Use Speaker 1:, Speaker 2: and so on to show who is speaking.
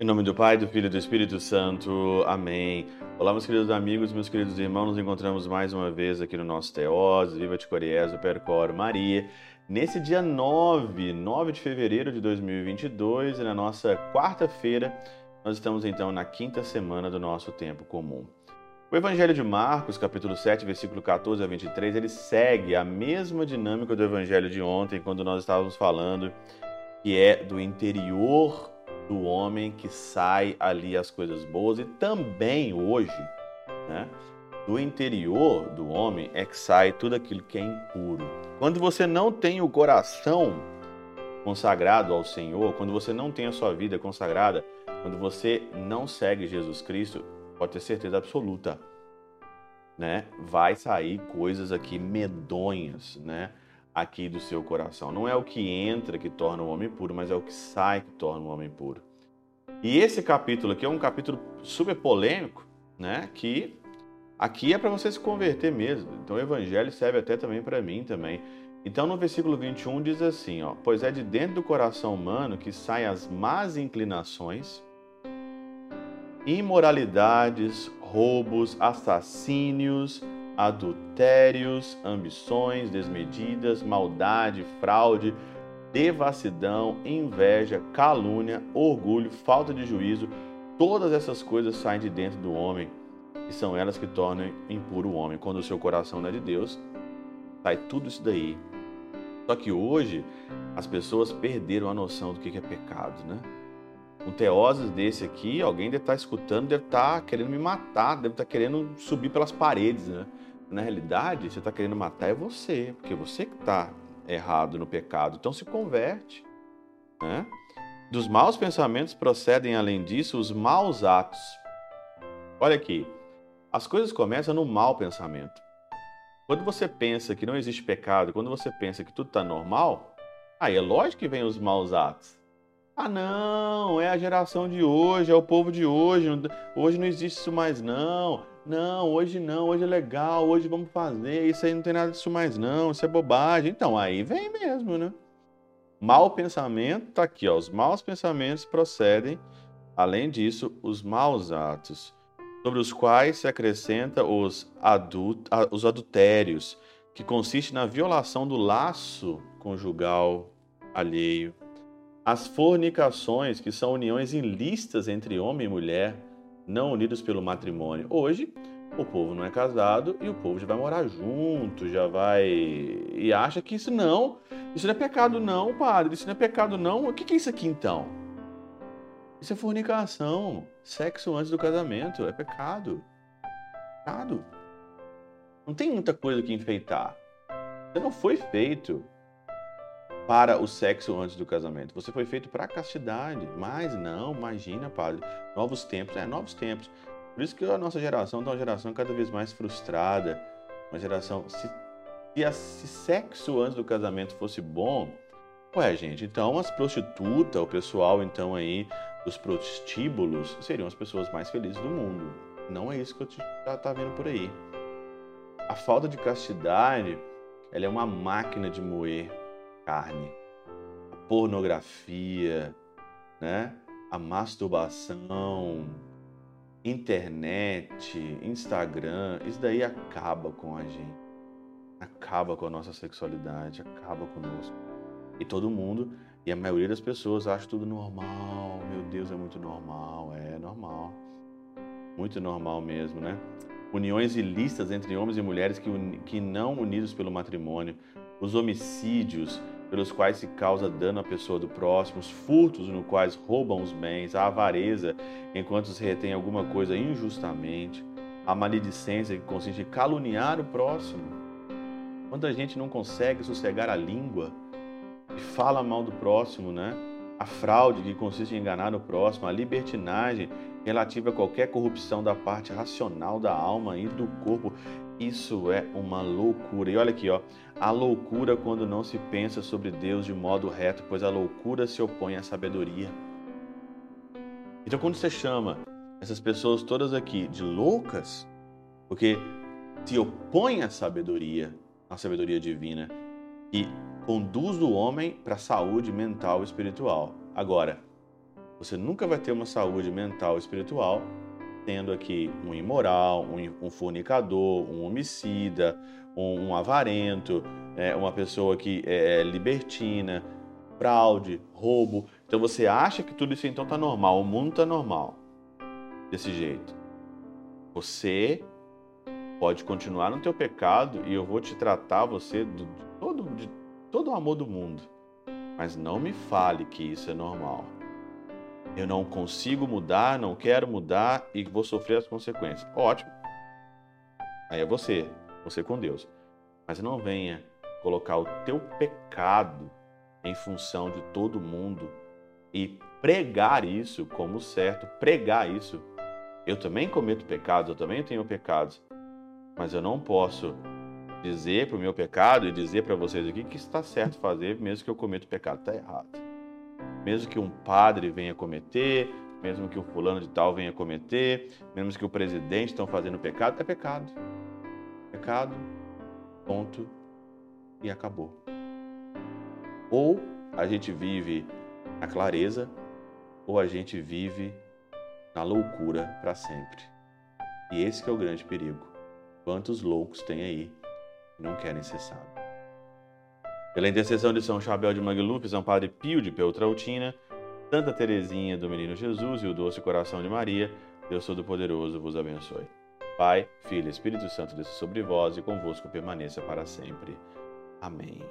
Speaker 1: Em nome do Pai, do Filho e do Espírito Santo. Amém. Olá, meus queridos amigos, meus queridos irmãos. Nos encontramos mais uma vez aqui no nosso Teós, Viva de Coriés, o Percor Maria. Nesse dia 9, 9 de fevereiro de 2022, e na nossa quarta-feira, nós estamos então na quinta semana do nosso tempo comum. O Evangelho de Marcos, capítulo 7, versículo 14 a 23, ele segue a mesma dinâmica do Evangelho de ontem, quando nós estávamos falando que é do interior do homem que sai ali as coisas boas e também hoje, né, do interior do homem é que sai tudo aquilo que é impuro. Quando você não tem o coração consagrado ao Senhor, quando você não tem a sua vida consagrada, quando você não segue Jesus Cristo, pode ter certeza absoluta, né? Vai sair coisas aqui medonhas, né? aqui do seu coração. Não é o que entra que torna o homem puro, mas é o que sai que torna o homem puro. E esse capítulo aqui é um capítulo super polêmico, né? Que aqui é para você se converter mesmo. Então o evangelho serve até também para mim também. Então no versículo 21 diz assim, ó: "Pois é de dentro do coração humano que saem as más inclinações, imoralidades, roubos, assassínios, adultérios, ambições desmedidas, maldade, fraude, devassidão, inveja, calúnia, orgulho, falta de juízo. Todas essas coisas saem de dentro do homem e são elas que tornam impuro o homem. Quando o seu coração não é de Deus, sai tudo isso daí. Só que hoje as pessoas perderam a noção do que é pecado, né? Um teoses desse aqui, alguém deve estar escutando, deve estar querendo me matar, deve estar querendo subir pelas paredes, né? Na realidade, você está querendo matar é você, porque você que está errado no pecado. Então se converte. Né? Dos maus pensamentos procedem, além disso, os maus atos. Olha aqui, as coisas começam no mau pensamento. Quando você pensa que não existe pecado, quando você pensa que tudo está normal, aí é lógico que vem os maus atos. Ah, não, é a geração de hoje, é o povo de hoje, hoje não existe isso mais não. Não, hoje não, hoje é legal, hoje vamos fazer, isso aí não tem nada disso mais não, isso é bobagem. Então, aí vem mesmo, né? Mal pensamento, tá aqui, ó, os maus pensamentos procedem, além disso, os maus atos, sobre os quais se acrescenta os, adult, os adultérios, que consiste na violação do laço conjugal alheio, as fornicações, que são uniões ilícitas entre homem e mulher, não unidos pelo matrimônio. Hoje, o povo não é casado e o povo já vai morar junto, já vai. E acha que isso não. Isso não é pecado, não, padre. Isso não é pecado, não. O que é isso aqui então? Isso é fornicação. Sexo antes do casamento. É pecado. Pecado. Não tem muita coisa que enfeitar. Você não foi feito para o sexo antes do casamento. Você foi feito para a castidade. Mas não, imagina, padre. Novos tempos, é, novos tempos. Por isso que a nossa geração está uma geração cada vez mais frustrada. Uma geração. Se, se, a, se sexo antes do casamento fosse bom, ué, gente, então as prostitutas, o pessoal então aí dos prostíbulos seriam as pessoas mais felizes do mundo. Não é isso que eu tá, tá vendo por aí. A falta de castidade, ela é uma máquina de moer carne, a pornografia, né? a masturbação, internet, Instagram, isso daí acaba com a gente. Acaba com a nossa sexualidade, acaba conosco. E todo mundo, e a maioria das pessoas acha tudo normal. Meu Deus, é muito normal. É normal. Muito normal mesmo, né? Uniões ilícitas entre homens e mulheres que, que não unidos pelo matrimônio, os homicídios, pelos quais se causa dano à pessoa do próximo, os furtos no quais roubam os bens, a avareza enquanto se retém alguma coisa injustamente, a maledicência que consiste em caluniar o próximo. Quanta gente não consegue sossegar a língua e fala mal do próximo, né? A fraude que consiste em enganar o próximo, a libertinagem relativa a qualquer corrupção da parte racional da alma e do corpo. Isso é uma loucura. E olha aqui, ó, a loucura quando não se pensa sobre Deus de modo reto, pois a loucura se opõe à sabedoria. Então, quando você chama essas pessoas todas aqui de loucas, porque se opõem à sabedoria, a sabedoria divina que conduz o homem para a saúde mental e espiritual. Agora, você nunca vai ter uma saúde mental e espiritual tendo aqui um imoral, um, um fornicador, um homicida, um, um avarento, é, uma pessoa que é, é libertina, fraude, roubo. Então você acha que tudo isso então está normal, o mundo está normal desse jeito. Você pode continuar no teu pecado e eu vou te tratar você de todo, de todo o amor do mundo. Mas não me fale que isso é normal. Eu não consigo mudar, não quero mudar e vou sofrer as consequências. Ótimo. Aí é você, você com Deus. Mas não venha colocar o teu pecado em função de todo mundo e pregar isso como certo, pregar isso. Eu também cometo pecados, eu também tenho pecados, mas eu não posso dizer para o meu pecado e dizer para vocês aqui que está certo fazer, mesmo que eu cometa o pecado, está errado. Mesmo que um padre venha cometer, mesmo que o fulano de tal venha cometer, mesmo que o presidente estão fazendo pecado, é pecado. Pecado, ponto, e acabou. Ou a gente vive na clareza, ou a gente vive na loucura para sempre. E esse é o grande perigo. Quantos loucos tem aí que não querem ser sábios? Pela intercessão de São Chabel de Mangluf, São Padre Pio de Peltrautina, Santa Teresinha do Menino Jesus e o Doce Coração de Maria, Deus Todo-Poderoso vos abençoe. Pai, Filho Espírito Santo desça sobre vós e convosco permaneça para sempre. Amém.